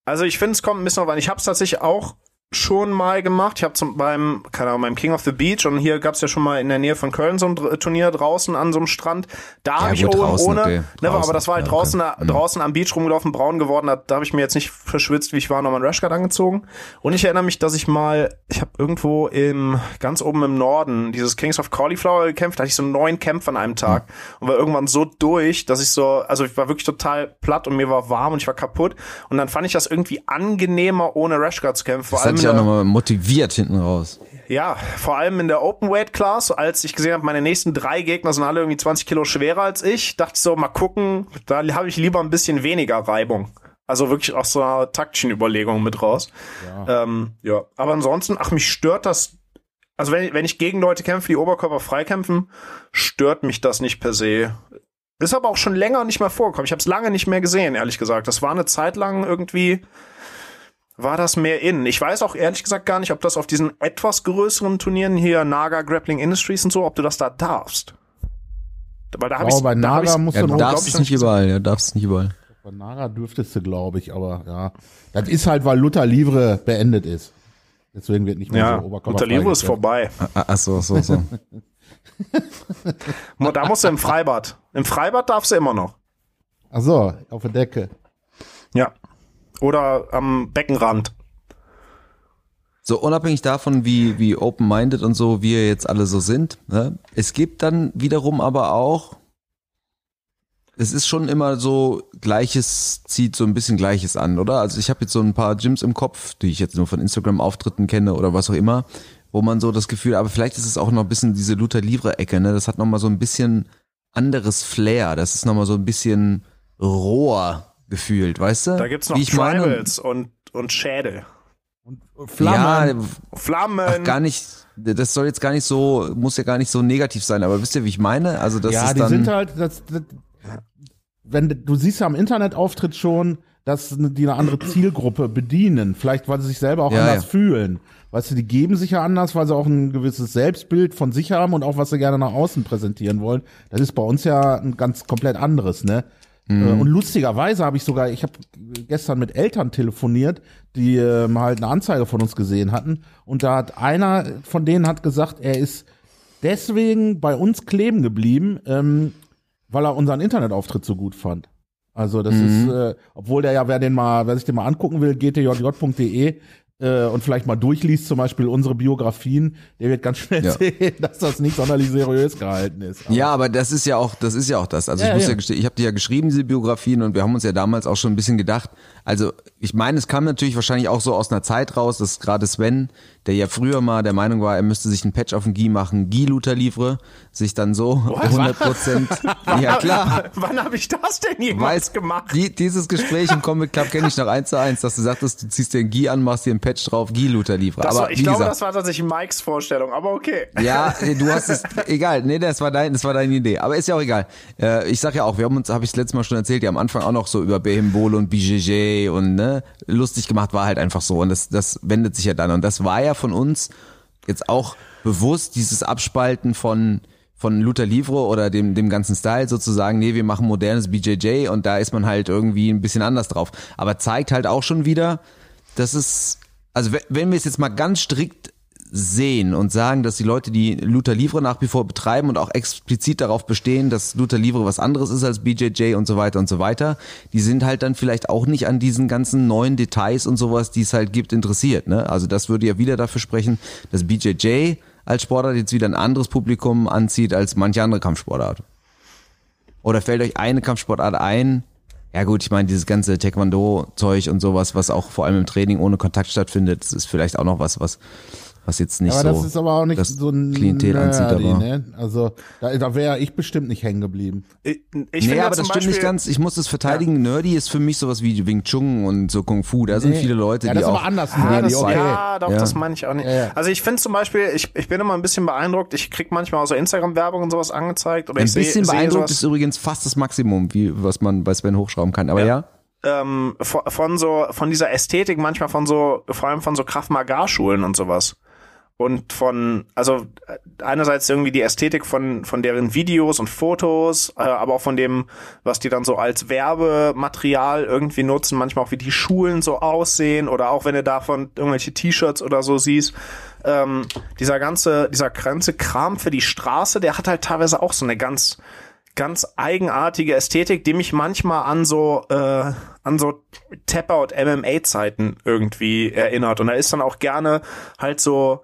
Also ich finde, es kommt ein bisschen auf an. Ich habe es tatsächlich auch schon mal gemacht. Ich habe zum beim keine Ahnung beim King of the Beach und hier gab's ja schon mal in der Nähe von Köln so ein Turnier draußen an so einem Strand. Da ja, habe ich Owen ohne, okay. ne, aber das war halt ja, draußen okay. draußen am Beach rumgelaufen, braun geworden. Da, da habe ich mir jetzt nicht verschwitzt, wie ich war, nochmal einen Rashguard angezogen. Und ich erinnere mich, dass ich mal, ich habe irgendwo im ganz oben im Norden dieses Kings of Cauliflower gekämpft. Da hatte ich so neun Kämpfe an einem Tag mhm. und war irgendwann so durch, dass ich so, also ich war wirklich total platt und mir war warm und ich war kaputt. Und dann fand ich das irgendwie angenehmer, ohne Rashguard zu kämpfen. Vor allem dich auch nochmal motiviert hinten raus. Ja, vor allem in der Open Weight Class, als ich gesehen habe, meine nächsten drei Gegner sind alle irgendwie 20 Kilo schwerer als ich, dachte ich so, mal gucken, da habe ich lieber ein bisschen weniger Reibung. Also wirklich aus so einer taktischen Überlegung mit raus. Ja. Ähm, ja. Aber ansonsten, ach, mich stört das. Also wenn, wenn ich gegen Leute kämpfe, die Oberkörper freikämpfen, stört mich das nicht per se. Ist aber auch schon länger nicht mehr vorgekommen. Ich habe es lange nicht mehr gesehen, ehrlich gesagt. Das war eine Zeit lang irgendwie war das mehr in. Ich weiß auch ehrlich gesagt gar nicht, ob das auf diesen etwas größeren Turnieren hier Naga Grappling Industries und so, ob du das da darfst. Weil da habe ich bei Naga musst ja, du darfst es nicht überall, ja, darfst es nicht überall. Bei Naga dürftest du, glaube ich, aber ja, das ist halt, weil Luther Livre beendet ist. Deswegen wird nicht mehr ja, so Oberkörper Luther Livre ist vorbei. Ah, ah, ach so, so, so. da musst du im Freibad. Im Freibad darfst du immer noch. Ach so, auf der Decke. Ja oder am Beckenrand. So unabhängig davon, wie, wie open-minded und so wir jetzt alle so sind, ne? es gibt dann wiederum aber auch, es ist schon immer so, Gleiches zieht so ein bisschen Gleiches an, oder? Also ich habe jetzt so ein paar Gyms im Kopf, die ich jetzt nur von Instagram-Auftritten kenne oder was auch immer, wo man so das Gefühl, aber vielleicht ist es auch noch ein bisschen diese Luther Livre-Ecke, ne? Das hat nochmal so ein bisschen anderes Flair, das ist nochmal so ein bisschen roher gefühlt, weißt du? Da gibt's noch Tribals und, und Schädel. Und Flammen. Ja, Flammen. Ach, gar nicht, das soll jetzt gar nicht so, muss ja gar nicht so negativ sein, aber wisst ihr, wie ich meine? Also das ja, ist die dann sind halt, das, das, wenn du siehst ja am Internetauftritt schon, dass die eine andere Zielgruppe bedienen, vielleicht weil sie sich selber auch ja, anders ja. fühlen. Weißt du, die geben sich ja anders, weil sie auch ein gewisses Selbstbild von sich haben und auch was sie gerne nach außen präsentieren wollen. Das ist bei uns ja ein ganz komplett anderes, ne? Mhm. Und lustigerweise habe ich sogar, ich habe gestern mit Eltern telefoniert, die ähm, halt eine Anzeige von uns gesehen hatten. Und da hat einer von denen hat gesagt, er ist deswegen bei uns kleben geblieben, ähm, weil er unseren Internetauftritt so gut fand. Also das mhm. ist, äh, obwohl der ja, wer den mal, wer sich den mal angucken will, gtjj.de, äh, und vielleicht mal durchliest, zum Beispiel unsere Biografien, der wird ganz schnell ja. sehen, dass das nicht sonderlich seriös gehalten ist. Aber ja, aber das ist ja auch, das ist ja auch das. Also ja, ich muss ja, ja gestehen, ich habe die ja geschrieben, diese Biografien, und wir haben uns ja damals auch schon ein bisschen gedacht. Also ich meine, es kam natürlich wahrscheinlich auch so aus einer Zeit raus, dass gerade Sven der ja früher mal der Meinung war, er müsste sich ein Patch auf den Gi machen, Gi Luther Livre, sich dann so 100 Prozent, ja klar. Wann habe ich das denn jemals gemacht? Die, dieses Gespräch im Comic Club kenne ich noch eins zu eins, dass du sagtest, du ziehst dir ein Gi an, machst dir ein Patch drauf, Gi Luther Livre. Das Aber war, ich glaube, gesagt, das war tatsächlich Mikes Vorstellung, aber okay. ja, du hast es, egal, nee, das war dein, das war deine Idee. Aber ist ja auch egal. Äh, ich sag ja auch, wir haben uns, habe ich das letzte Mal schon erzählt, ja am Anfang auch noch so über Behimbolo und BJJ und ne, lustig gemacht war halt einfach so und das, das wendet sich ja dann und das war ja von uns jetzt auch bewusst dieses Abspalten von von Luther Livre oder dem, dem ganzen Style sozusagen, nee, wir machen modernes BJJ und da ist man halt irgendwie ein bisschen anders drauf. Aber zeigt halt auch schon wieder, dass es, also wenn wir es jetzt mal ganz strikt sehen und sagen, dass die Leute, die Luther Livre nach wie vor betreiben und auch explizit darauf bestehen, dass Luther Livre was anderes ist als BJJ und so weiter und so weiter, die sind halt dann vielleicht auch nicht an diesen ganzen neuen Details und sowas, die es halt gibt, interessiert. Ne? Also das würde ja wieder dafür sprechen, dass BJJ als Sportart jetzt wieder ein anderes Publikum anzieht als manche andere Kampfsportart. Oder fällt euch eine Kampfsportart ein? Ja gut, ich meine, dieses ganze Taekwondo-Zeug und sowas, was auch vor allem im Training ohne Kontakt stattfindet, das ist vielleicht auch noch was, was, was jetzt nicht aber so das ist aber auch nicht so ein Klientel anzieht. nerdy, Aber. ne? Also da, da wäre ich bestimmt nicht hängen geblieben. Ich, ich nee, finde ja aber das stimmt nicht Beispiel- ganz. Ich muss das verteidigen. Nerdy ist für mich sowas wie Wing Chun und so Kung Fu. Da sind Nee. viele Leute, ja, die das ist auch aber anders. Ah, nerdy, das, okay. Ja, doch, Ja. das meine ich auch nicht. Ja, ja. Also ich finde zum Beispiel, ich, ich bin immer ein bisschen beeindruckt, ich krieg manchmal auch so Instagram-Werbung und sowas angezeigt. Oder ein ich sehe- bisschen sehe beeindruckt ist übrigens fast das Maximum, wie was man bei Sven hochschrauben kann. Aber ja, ähm, von, von so, von dieser Ästhetik, manchmal von so, vor allem von so Kraft-Magar-Schulen und sowas. Und von, also äh, einerseits irgendwie die Ästhetik von, von deren Videos und Fotos, äh, aber auch von dem, was die dann so als Werbematerial irgendwie nutzen, manchmal auch wie die Schulen so aussehen oder auch wenn du davon irgendwelche T-Shirts oder so siehst. Ähm, dieser ganze, dieser ganze Kram für die Straße, der hat halt teilweise auch so eine ganz, ganz eigenartige Ästhetik, die mich manchmal an so äh, an so Tap-out MMA Zeiten irgendwie erinnert und da ist dann auch gerne halt so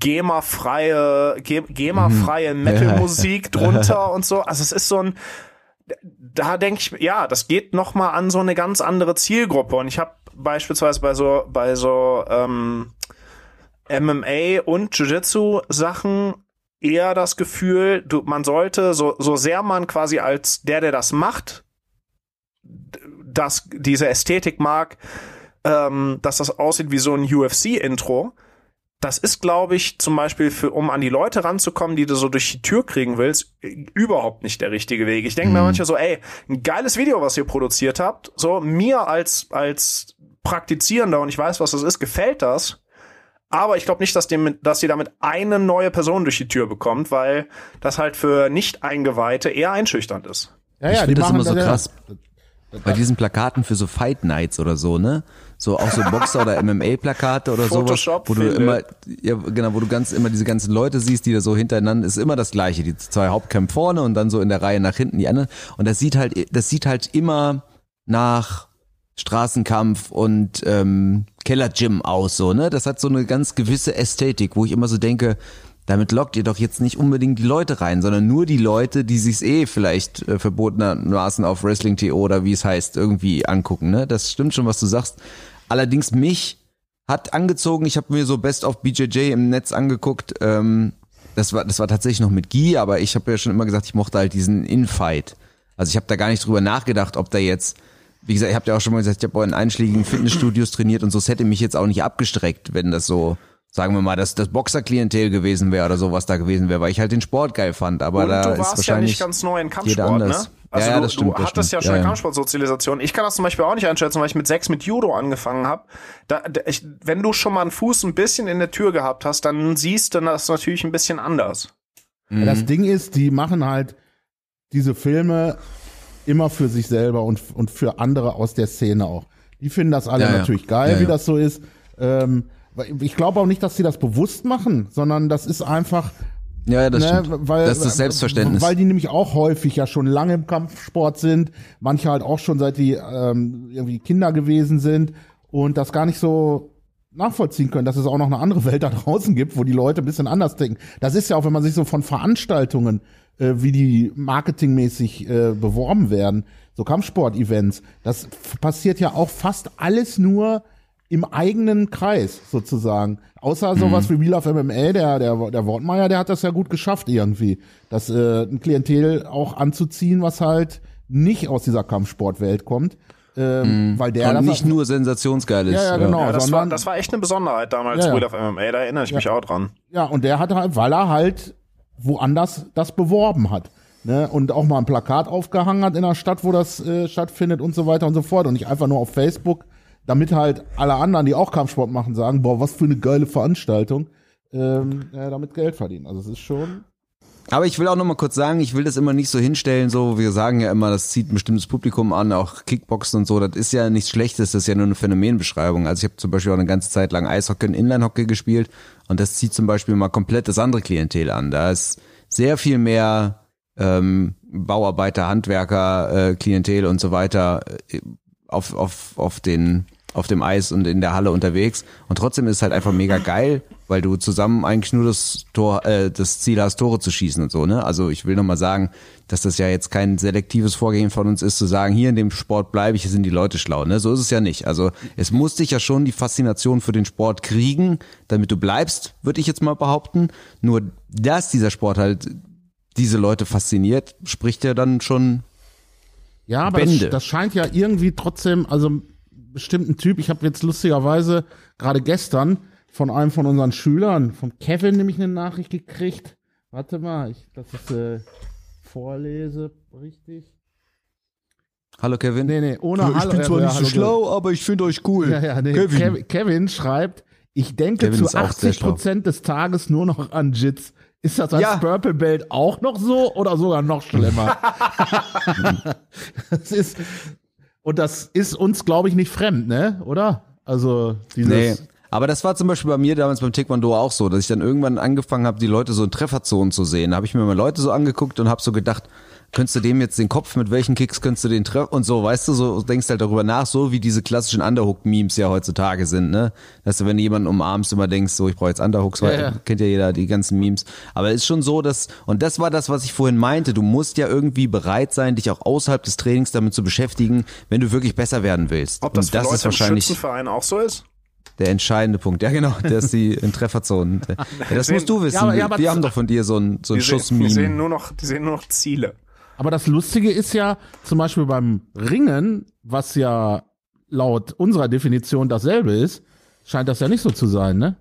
GEMA-freie Ge- GEMA-freie Metal-Musik drunter und so. Also es ist so ein da denke ich, ja, das geht noch mal an so eine ganz andere Zielgruppe und ich habe beispielsweise bei so bei so ähm, MMA und Jiu-Jitsu Sachen eher das Gefühl, du, man sollte, so, so sehr man quasi als der, der das macht, d- das, diese Ästhetik mag, ähm, dass das aussieht wie so ein UFC-Intro. Das ist, glaube ich, zum Beispiel für, um an die Leute ranzukommen, die du so durch die Tür kriegen willst, überhaupt nicht der richtige Weg. Ich denke mir manchmal so, ey, ein geiles Video, was ihr produziert habt, so mir als, als Praktizierender und ich weiß, was das ist, gefällt das. Aber ich glaube nicht, dass, dem, dass ihr damit eine neue Person durch die Tür bekommt, weil das halt für Nicht-Eingeweihte eher einschüchternd ist. Ja, ich ja, die finde das machen immer so krass. Bei diesen Plakaten für so Fight Nights oder so, ne? So auch so Boxer oder MMA-Plakate oder sowas, Photoshop wo du immer, ja genau, wo du ganz immer diese ganzen Leute siehst, die da so hintereinander, ist immer das Gleiche. Die zwei Hauptcamp vorne und dann so in der Reihe nach hinten die anderen. Und das sieht halt, das sieht halt immer nach Straßenkampf und ähm, Keller-Gym aus, so, ne? Das hat so eine ganz gewisse Ästhetik, wo ich immer so denke, damit lockt ihr doch jetzt nicht unbedingt die Leute rein, sondern nur die Leute, die sich's eh vielleicht äh, verbotenermaßen auf Wrestling.to oder wie es heißt, irgendwie angucken, ne? Das stimmt schon, was du sagst. Allerdings mich hat angezogen, ich habe mir so Best of BJJ im Netz angeguckt, ähm, das war, das war tatsächlich noch mit Guy, aber ich habe ja schon immer gesagt, ich mochte halt diesen Infight. Also ich habe da gar nicht drüber nachgedacht, ob da jetzt, wie gesagt, ich habe ja auch schon mal gesagt, ich habe in einschlägigen Fitnessstudios trainiert und so, es hätte mich jetzt auch nicht abgestreckt, wenn das so, sagen wir mal, das, das Boxerklientel gewesen wäre oder so, was da gewesen wäre, weil ich halt den Sport geil fand. Aber Und da du ist warst ja wahrscheinlich nicht ganz neu in jeder Kampfsport, ne? anders. Also ja, ja, du, das stimmt, du das hattest ja schon eine ja. Kampfsportsozialisation. Ich kann das zum Beispiel auch nicht einschätzen, weil ich mit sechs mit Judo angefangen habe. Da, da, ich, wenn du schon mal einen Fuß ein bisschen in der Tür gehabt hast, dann siehst du das natürlich ein bisschen anders. Ja, Das Ding ist, die machen halt diese Filme immer für sich selber und, und für andere aus der Szene auch. Die finden das alle Ja, ja. natürlich geil, Ja, wie ja. das so ist. Ähm, ich glaube auch nicht, dass sie das bewusst machen, sondern das ist einfach, Ja, ja, das ne, stimmt. weil, das ist das Selbstverständnis. Weil die nämlich auch häufig ja schon lange im Kampfsport sind, manche halt auch schon seit die ähm, irgendwie Kinder gewesen sind und das gar nicht so nachvollziehen können, dass es auch noch eine andere Welt da draußen gibt, wo die Leute ein bisschen anders denken. Das ist ja auch, wenn man sich so von Veranstaltungen, äh, wie die marketingmäßig äh, beworben werden, so Kampfsport-Events, das passiert ja auch fast alles nur im eigenen Kreis sozusagen. Außer sowas wie Wheel of MMA, der, der, der Wortmeier, der hat das ja gut geschafft irgendwie, das äh, ein Klientel auch anzuziehen, was halt nicht aus dieser Kampfsportwelt kommt. Ähm, weil der Und nicht nur sensationsgeil ist. Ja, ja, genau. Ja, das, war, sondern- das war echt eine Besonderheit damals, Ja, ja. Wheel of MMA, da erinnere ich mich auch dran. Ja, und der hat halt, weil er halt woanders das beworben hat. Ne? Und auch mal ein Plakat aufgehangen hat in der Stadt, wo das äh, stattfindet und so weiter und so fort. Und nicht einfach nur auf Facebook, damit halt alle anderen, die auch Kampfsport machen, sagen, boah, was für eine geile Veranstaltung, ähm, äh, damit Geld verdienen. Also es ist schon. Aber ich will auch noch mal kurz sagen, ich will das immer nicht so hinstellen, so wir sagen ja immer, das zieht ein bestimmtes Publikum an, auch Kickboxen und so, das ist ja nichts Schlechtes, das ist ja nur eine Phänomenbeschreibung. Also ich habe zum Beispiel auch eine ganze Zeit lang Eishockey und Inlinehockey gespielt und das zieht zum Beispiel mal komplett das andere Klientel an. Da ist sehr viel mehr ähm, Bauarbeiter, Handwerker, äh, Klientel und so weiter äh, auf, auf, auf den auf dem Eis und in der Halle unterwegs und trotzdem ist es halt einfach mega geil, weil du zusammen eigentlich nur das Tor, äh, das Ziel hast, Tore zu schießen und so, ne? Also ich will nochmal sagen, dass das ja jetzt kein selektives Vorgehen von uns ist, zu sagen, hier in dem Sport bleibe ich, hier sind die Leute schlau, ne? So ist es ja nicht. Also es muss dich ja schon die Faszination für den Sport kriegen, damit du bleibst, würde ich jetzt mal behaupten. Nur, dass dieser Sport halt diese Leute fasziniert, spricht ja dann schon Ja, aber das, das scheint ja irgendwie trotzdem, also bestimmten Typ, ich habe jetzt lustigerweise gerade gestern von einem von unseren Schülern, von Kevin, nämlich eine Nachricht gekriegt. Warte mal, ich das ist äh, vorlese, richtig? Hallo Kevin. Nee, nee, ohne Hallo. ja, ja, Hallo, aber ich finde euch cool. Ja, ja, nee. Kevin. Kevin, schreibt, ich denke Kevin zu ist auch sehr 80 Prozent des Tages nur noch an Jits. Ist das als Ja. Purple Belt auch noch so oder sogar noch schlimmer? das ist, und das ist uns, glaube ich, nicht fremd, ne? Oder? Also, dieses. Nee. Aber das war zum Beispiel bei mir damals beim Taekwondo auch so, dass ich dann irgendwann angefangen habe, die Leute so in Trefferzonen zu sehen. Da habe ich mir mal Leute so angeguckt und habe so gedacht, könntest du dem jetzt den Kopf, mit welchen Kicks könntest du den treffen und so, weißt du, so denkst halt darüber nach, so wie diese klassischen Underhook-Memes ja heutzutage sind, ne? Dass du, wenn du jemanden umarmst, immer denkst, so, ich brauche jetzt Underhooks, weil Ja, ja. kennt ja jeder die ganzen Memes. Aber es ist schon so, dass, und das war das, was ich vorhin meinte, du musst ja irgendwie bereit sein, dich auch außerhalb des Trainings damit zu beschäftigen, wenn du wirklich besser werden willst. Ob das und für das Leute ist wahrscheinlich im Schützenverein auch so ist? der entscheidende Punkt. Ja, genau, der ist die in Trefferzonen. Ja, das sehen- musst du wissen. Ja, aber- ja, aber- wir haben doch von dir so ein, so ein Die, sehen, die, sehen Schussmeme. nur noch, die sehen nur noch Ziele. Aber das Lustige ist ja, zum Beispiel beim Ringen, was ja laut unserer Definition dasselbe ist, scheint das ja nicht so zu sein, ne?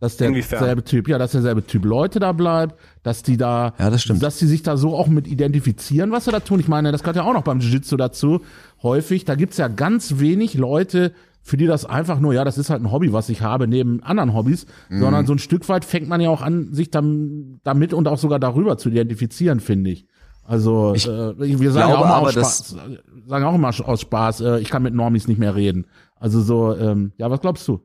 Dass der Inwiefern? selbe Typ, ja, dass derselbe Typ Leute da bleibt, dass die da, Ja, das stimmt. dass die sich da so auch mit identifizieren, was sie da tun. Ich meine, das gehört ja auch noch beim Jiu-Jitsu dazu. Häufig, da gibt's ja ganz wenig Leute, für die das einfach nur, ja, das ist halt ein Hobby, was ich habe, neben anderen Hobbys, Mhm. sondern so ein Stück weit fängt man ja auch an, sich dam, damit und auch sogar darüber zu identifizieren, finde ich. Also Ich äh, wir sagen glaube ja auch mal aber, aus Spaß, sagen auch immer aus Spaß, äh, ich kann mit Normis nicht mehr reden. Also so, ähm, ja, was glaubst du?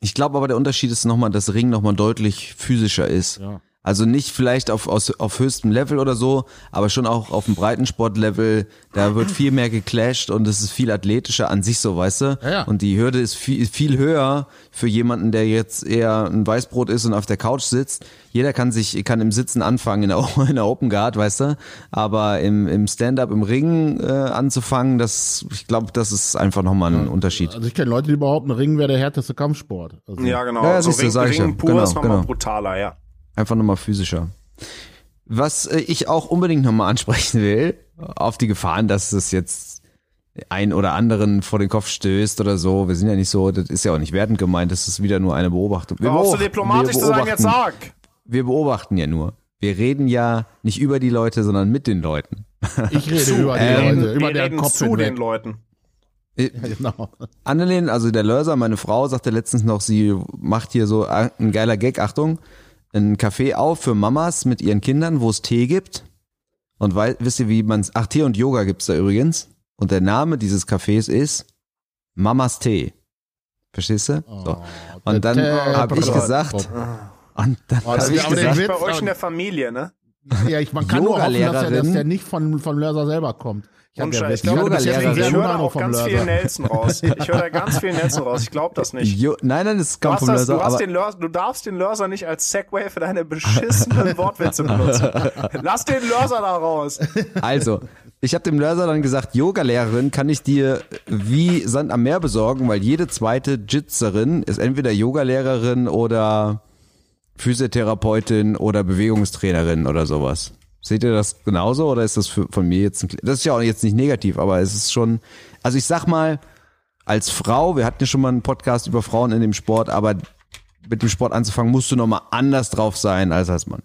Ich glaube aber, der Unterschied ist nochmal, dass Ring nochmal deutlich physischer ist. Ja. Also nicht vielleicht auf, aus, auf höchstem Level oder so, aber schon auch auf dem Breitensportlevel. Da wird viel mehr geclasht und es ist viel athletischer an sich so, weißt du? Ja, ja. Und die Hürde ist viel, viel höher für jemanden, der jetzt eher ein Weißbrot ist und auf der Couch sitzt. Jeder kann sich, kann im Sitzen anfangen, in der, in der Open Guard, weißt du? Aber im, im Stand-up, im Ring äh, anzufangen, das, ich glaube, das ist einfach nochmal ein Unterschied. Also ich kenne Leute, die behaupten, Ringen wäre der härteste Kampfsport. Also, Ja, genau. Ja, ja, so siehst du, Ring, sag ich ja. Ring pur Genau, ist nochmal genau. brutaler, ja. Einfach nochmal physischer. Was äh, ich auch unbedingt nochmal ansprechen will, auf die Gefahren, dass es jetzt ein oder anderen vor den Kopf stößt oder so. Wir sind ja nicht so, das ist ja auch nicht wertend gemeint, das ist wieder nur eine Beobachtung. Wir, so beobachten- diplomatisch zu sein, jetzt beobachten- sag! Wir beobachten ja nur. Wir reden ja nicht über die Leute, sondern mit den Leuten. Ich rede über die Ähm, Leute, über reden Kopf zu hinweg. den Leuten. Äh, Genau. Annelien, also der Lörser, meine Frau, sagte letztens noch, sie macht hier so ein geiler Gag, Achtung, ein Café auf für Mamas mit ihren Kindern, wo es Tee gibt. Und weil, wisst ihr, wie man's, ach, Tee und Yoga gibt's da übrigens. Und der Name dieses Cafés ist Mamas Tee. Verstehst du? So. Und dann habe ich gesagt, und dann Oh, habe ich gesagt, Bei euch in der Familie, ne? Ja, ich, man kann nur hoffen, dass der, dass der nicht von, von Lörser selber kommt. Ich hab Und ich, glaube, jetzt ich höre da auch ganz viel Lörser. Nelson raus. Ich höre da ganz viel Nelson raus. Ich glaube das nicht. Jo, nein, nein, das kommt vom das, Lörser, du, hast den Lörser, du darfst den Lörser nicht als Segway für deine beschissenen Wortwitze benutzen. Lass den Lörser da raus. Also, ich habe dem Lörser dann gesagt, Yoga-Lehrerin kann ich dir wie Sand am Meer besorgen, weil jede zweite Jitzerin ist entweder Yoga-Lehrerin oder Physiotherapeutin oder Bewegungstrainerin oder sowas. Seht ihr das genauso oder ist das für, von mir jetzt ein, das ist ja auch jetzt nicht negativ, aber es ist schon, also ich sag mal, als Frau, wir hatten ja schon mal einen Podcast über Frauen in dem Sport, aber mit dem Sport anzufangen, musst du nochmal anders drauf sein als als Mann.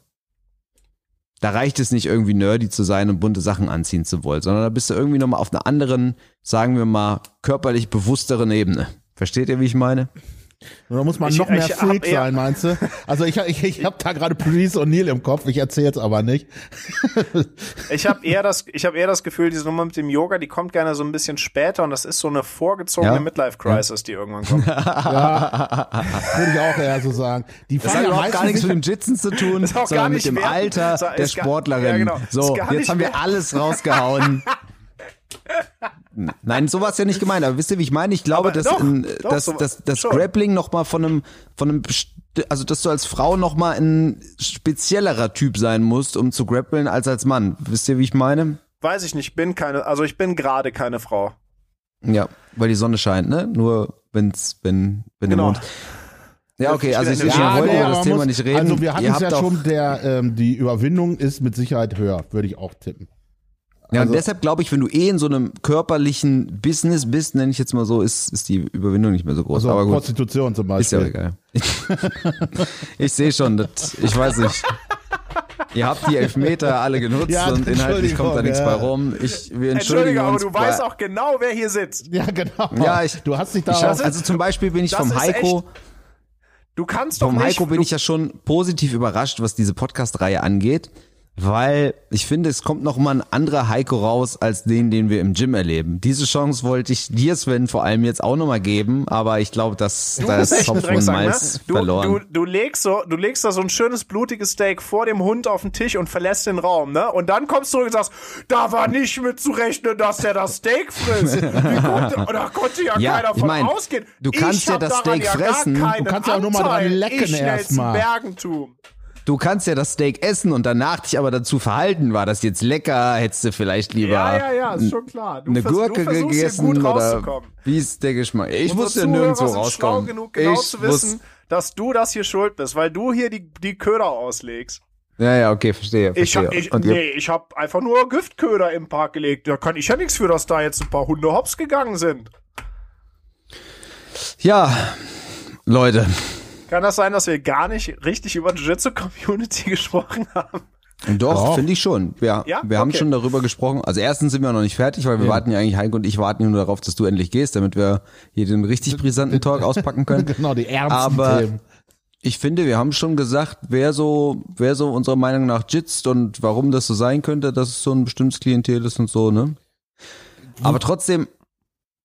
Da reicht es nicht irgendwie nerdy zu sein und bunte Sachen anziehen zu wollen, sondern da bist du irgendwie nochmal auf einer anderen, sagen wir mal, körperlich bewussteren Ebene. Versteht ihr, wie ich meine? Da muss man Ich- noch mehr ich hab Freak eher- sein, meinst du? Also ich, ich, ich habe da gerade Patrice O'Neill im Kopf, ich erzähl's aber nicht. Ich habe eher das, ich habe eher das Gefühl, diese Nummer mit dem Yoga, die kommt gerne so ein bisschen später und das ist so eine vorgezogene Ja. Midlife Crisis, die irgendwann kommt. Würde ich auch eher so sagen. Die Das hat ja überhaupt gar nichts mit dem Jitzen zu tun, sondern mit nicht dem wert- Alter der ist gar- Sportlerin. ja, genau. So, jetzt haben wir alles rausgehauen. Nein, so war es ja nicht gemeint, aber wisst ihr, wie ich meine? Ich glaube, Aber dass, doch, in, doch, dass, so- dass, dass schon. Grappling nochmal von einem, von einem, also dass du als Frau nochmal ein speziellerer Typ sein musst, um zu grappeln, als als Mann. Wisst ihr, wie ich meine? Weiß ich nicht, bin keine, also ich bin gerade keine Frau. Ja, weil die Sonne scheint, ne? Nur wenn's, wenn, wenn Genau. der Mond. Ja, okay, also ich, ich Ja, wollte über das Thema muss- nicht reden. Also wir hatten Ihr es ja schon, der, ähm, die Überwindung ist mit Sicherheit höher, würde ich auch tippen. Ja, Also- und deshalb glaube ich, wenn du eh in so einem körperlichen Business bist, nenne ich jetzt mal so, ist, ist die Überwindung nicht mehr so groß. Also Aber gut, Prostitution zum ist ja Beispiel. egal. ich sehe schon, das, ich weiß nicht. Ihr habt die Elfmeter alle genutzt Ja, und inhaltlich kommt da nichts ja. bei rum. Ich, wir entschuldigen Entschuldige, aber uns. du weißt auch genau, wer hier sitzt. Ja, genau. Ja, ich- du hast dich da Ich also zum Beispiel bin ich vom Heiko, Du kannst doch vom nicht. Heiko bin du, ich ja schon positiv überrascht, was diese Podcast-Reihe angeht, weil ich finde, es kommt noch mal ein anderer Heiko raus als den, den wir im Gym erleben. Diese Chance wollte ich dir, Sven, vor allem jetzt auch noch mal geben, aber ich glaube, dass da ist Hopfen und ne? Malz Du, verloren. du, du legst so, du legst da so ein schönes blutiges Steak vor dem Hund auf den Tisch und verlässt den Raum, ne? Und dann kommst du zurück und sagst, da war nicht mit zu rechnen, dass der das Steak frisst. Konnte, da konnte ja, Ja, keiner ich von mein, ausgehen. du kannst ich ja das Steak ja fressen. Keinen Du kannst ja auch nur mal dran lecken ich erstmal. Bergentum. Du kannst ja das Steak essen und danach dich aber dazu verhalten, war das jetzt lecker, hättest du vielleicht lieber Ja, ja, ja, ist schon klar. Du eine vers- Gurke du gegessen gut oder rauszukommen. wie ist der Geschmack? Ich Unsere muss ja nirgendwo rauskommen. genug, genau ich zu wissen, dass du das hier schuld bist, weil du hier die, die Köder auslegst. Ja, ja, okay, verstehe. Ich verstehe. ich, ihr, nee, ich hab einfach nur Giftköder im Park gelegt. Da kann ich ja nichts für, dass da jetzt ein paar Hunde hops gegangen sind. ja, Leute, Kann das sein, dass wir gar nicht richtig über Jiu-Jitsu-Community gesprochen haben? Doch, Doch. finde ich schon. Wir, Ja? wir haben Okay. schon darüber gesprochen. Also erstens sind wir noch nicht fertig, weil wir warten ja eigentlich, Heiko und ich warten nur darauf, dass du endlich gehst, damit wir hier den richtig brisanten Talk auspacken können. genau, die ernsten Aber Themen. ich finde, wir haben schon gesagt, wer so, wer so unserer Meinung nach jitzt und warum das so sein könnte, dass es so ein bestimmtes Klientel ist und so, ne? Aber trotzdem,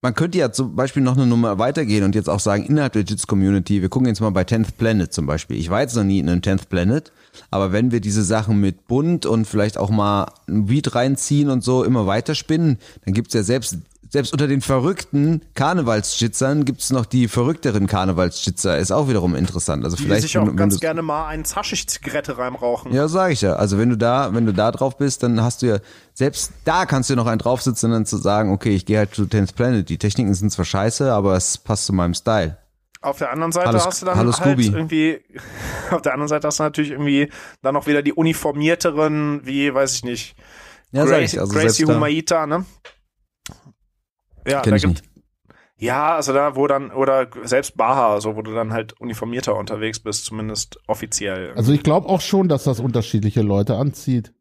man könnte ja zum Beispiel noch eine Nummer weitergehen und jetzt auch sagen, innerhalb der Jits-Community, wir gucken jetzt mal bei 10th Planet zum Beispiel. Ich war jetzt noch nie in einem 10th Planet, aber wenn wir diese Sachen mit Bunt und vielleicht auch mal ein Beat reinziehen und so immer weiterspinnen, dann gibt's ja selbst, selbst unter den verrückten Karnevalsjitzern gibt's noch die verrückteren Karnevalsjitzer. Ist auch wiederum interessant. Also Die vielleicht, sich auch wenn, wenn ganz du's- gerne mal einen Zaschig-Zigarette reinrauchen. ja, sag ich ja. Also wenn du da, wenn du da drauf bist, dann hast du ja, selbst da kannst du noch einen draufsitzen und dann zu sagen, okay, ich gehe halt zu Tennis Planet. Die Techniken sind zwar scheiße, aber es passt zu meinem Style. Auf der anderen Seite Hallo, hast du dann hallo, halt Scooby. irgendwie, auf der anderen Seite hast du natürlich irgendwie dann noch wieder die uniformierteren, wie, weiß ich nicht, Ja, Gracie, ich. Also Gracie Humaita, ne? Ja, kenn da ich gibt, nicht. ja, also da, wo dann, oder selbst Baha, also wo du dann halt uniformierter unterwegs bist, zumindest offiziell. Also ich glaube auch schon, dass das unterschiedliche Leute anzieht.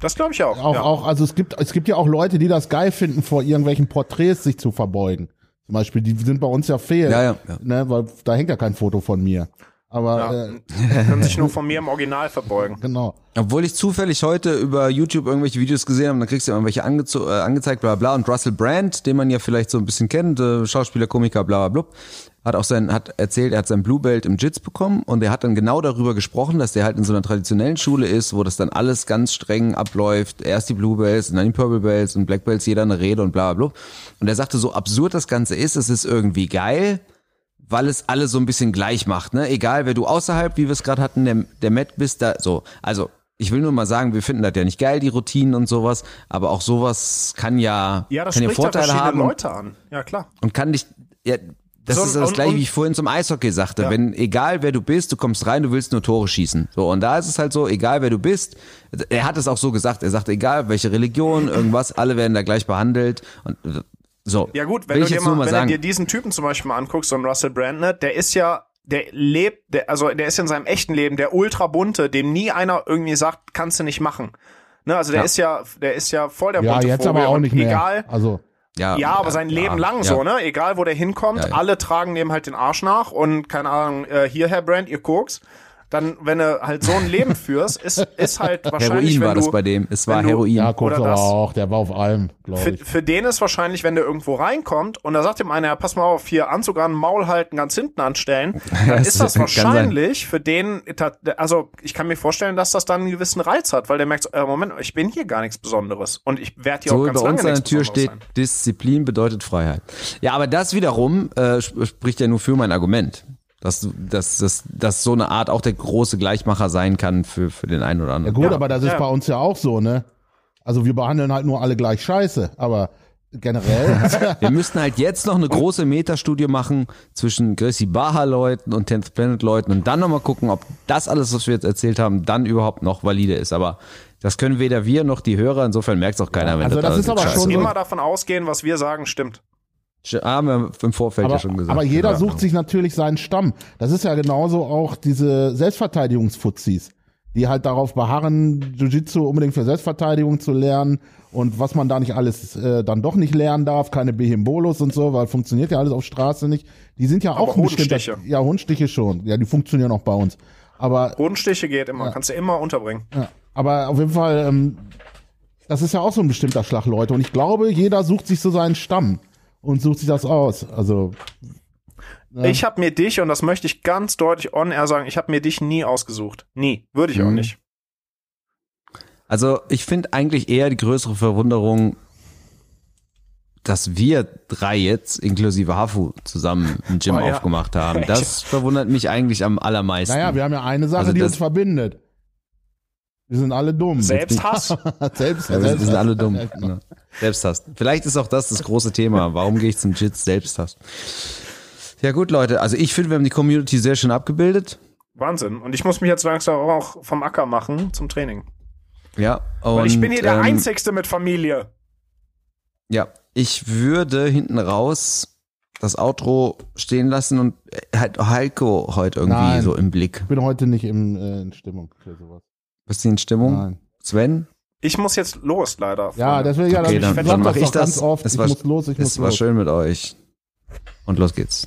das glaube ich auch. Auch, ja. auch, also es gibt, es gibt ja auch Leute, die das geil finden, vor irgendwelchen Porträts sich zu verbeugen. Zum Beispiel, die sind bei uns ja fehl. Ja, ja, ja. Ne, weil da hängt ja kein Foto von mir. Aber Ja. äh, können sich nur von mir im Original verbeugen. genau. Obwohl ich zufällig heute über YouTube irgendwelche Videos gesehen habe, dann kriegst du ja irgendwelche angezo- äh, angezeigt, bla bla. Und Russell Brand, den man ja vielleicht so ein bisschen kennt, äh, Schauspieler, Komiker, bla bla bla, hat auch sein, hat erzählt, er hat sein Blue Belt im Jits bekommen und er hat dann genau darüber gesprochen, dass der halt in so einer traditionellen Schule ist, wo das dann alles ganz streng abläuft. Erst die Blue Belts und dann die Purple Belts und Black Belts, jeder eine Rede und bla bla bla. Und er sagte, so absurd das Ganze ist, es ist irgendwie geil, weil es alle so ein bisschen gleich macht, ne? Egal, wer du außerhalb, wie wir es gerade hatten, der, der Matt bist, da so. Also, ich will nur mal sagen, wir finden das ja nicht geil, die Routinen und sowas, aber auch sowas kann ja, Ja, das kann ja ja Vorteile haben und, Leute an. Ja, klar. und kann dich, ja, das So, ist das und- gleiche, und- wie ich vorhin zum Eishockey sagte. Ja. Wenn, egal wer du bist, du kommst rein, du willst nur Tore schießen. So, und da ist es halt so, egal wer du bist, er hat es auch so gesagt, er sagt, egal welche Religion, irgendwas, alle werden da gleich behandelt und so. Ja gut, wenn du dir mal, wenn du dir diesen Typen zum Beispiel mal anguckst, so einen Russell Brandner, der ist ja, der lebt, der, also der ist in seinem echten Leben der ultra bunte, dem nie einer irgendwie sagt, kannst du nicht machen. Ne, also der Ja. ist ja, der ist ja voll der Ja, bunte jetzt Vogel aber auch und nicht mehr. egal, Also, ja, Ja, aber sein Leben lang ja. so, ne? Egal, wo der hinkommt, Ja, ja. alle tragen dem halt den Arsch nach und keine Ahnung, äh, hier, Herr Brand, ihr Koks. Dann, wenn du halt so ein Leben führst, ist, ist halt wahrscheinlich, Heroin wenn war du, das bei dem. Es war du- Heroin. ja, Oder aber das. auch, der war auf allem, glaube für, ich. für den ist wahrscheinlich, wenn der irgendwo reinkommt und da sagt ihm einer, ja, pass mal auf, hier Anzug an, Maul halten, ganz hinten anstellen, dann Das ist das wahrscheinlich für den, also ich kann mir vorstellen, dass das dann einen gewissen Reiz hat, weil der merkt, äh, Moment, ich bin hier gar nichts Besonderes und ich werde hier so auch ganz bei lange uns an der Tür steht, sein. Disziplin bedeutet Freiheit. Ja, aber das wiederum äh, sp- spricht ja nur für mein Argument. Dass, du- dass, dass, dass so eine Art auch der große Gleichmacher sein kann für, für den einen oder Ja anderen. gut, Ja, aber das ist ja. bei uns ja auch so, ne? Also wir behandeln halt nur alle gleich scheiße, aber generell. Wir müssten halt jetzt noch eine große Metastudie machen zwischen Gracie Baha-Leuten und 10th Planet-Leuten und dann nochmal gucken, ob das alles, was wir jetzt erzählt haben, dann überhaupt noch valide ist. Aber das können weder wir noch die Hörer, insofern merkt es auch keiner, wenn also das alles ist aber schon so- Immer davon ausgehen, was wir sagen, stimmt. Haben wir im Vorfeld aber, ja schon gesagt. aber jeder Ja. sucht sich natürlich seinen Stamm. Das ist ja genauso auch diese Selbstverteidigungsfuzis, die halt darauf beharren, Jiu-Jitsu unbedingt für Selbstverteidigung zu lernen und was man da nicht alles äh, dann doch nicht lernen darf, keine Behimbolos und so, weil funktioniert ja alles auf Straße nicht. Die sind ja auch Hodenstiche. Ja, Hundstiche schon. Ja, die funktionieren auch bei uns. Aber Bodenstiche geht immer, kannst du immer unterbringen. Ja, aber auf jeden Fall, ähm, das ist ja auch so ein bestimmter Schlag Leute. Und ich glaube, jeder sucht sich so seinen Stamm und sucht sich das aus. Also, Ich habe mir dich, und das möchte ich ganz deutlich on air sagen, ich habe mir dich nie ausgesucht. Nie. Würde ich auch Mhm. nicht. Also ich finde eigentlich eher die größere Verwunderung, dass wir drei jetzt, inklusive Hafu, zusammen ein Gym Oh ja. aufgemacht haben. Das verwundert mich eigentlich am allermeisten. naja, wir haben ja eine Sache, Also die uns verbindet. Wir sind alle dumm. Selbsthass? Selbst, Ja, wir, sind, wir sind alle dumm. Ja. Selbsthass. Vielleicht ist auch das das große Thema. Warum gehe ich zum Jits? Selbsthass. Ja gut, Leute. Also ich finde, wir haben die Community sehr schön abgebildet. Wahnsinn. Und ich muss mich jetzt langsam auch vom Acker machen zum Training. Ja. Und, Weil ich bin hier der ähm, Einzigste mit Familie. Ja, ich würde hinten raus das Outro stehen lassen und halt Heiko heute irgendwie Nein. so im Blick. Ich bin heute nicht im, äh, in Stimmung für sowas. Bist du in Stimmung? Nein. Sven? Ich muss jetzt los, leider. Ja, Freunde. deswegen, ja, Okay, dann, dann, sag dann mache ich doch ganz das. oft. Es ich war, muss los, ich muss es war los. schön mit euch. Und los geht's.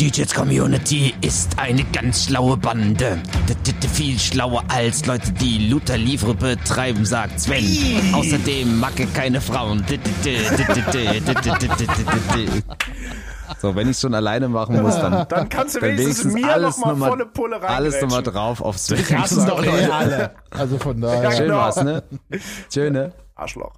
Die Jits Community ist eine ganz schlaue Bande. D -d -d Viel schlauer als Leute, die Luther Livre betreiben, sagt Sven. Außerdem mag er keine Frauen. So, wenn ich es schon alleine machen muss, dann, dann kannst du dann wenigstens, wenigstens mir nochmal volle Pulle rein. Alles nochmal drauf aufs Weg. Das ist doch eh alle. Also von daher. Ja, genau. Schön war's, ne? Schön, ne? Arschloch.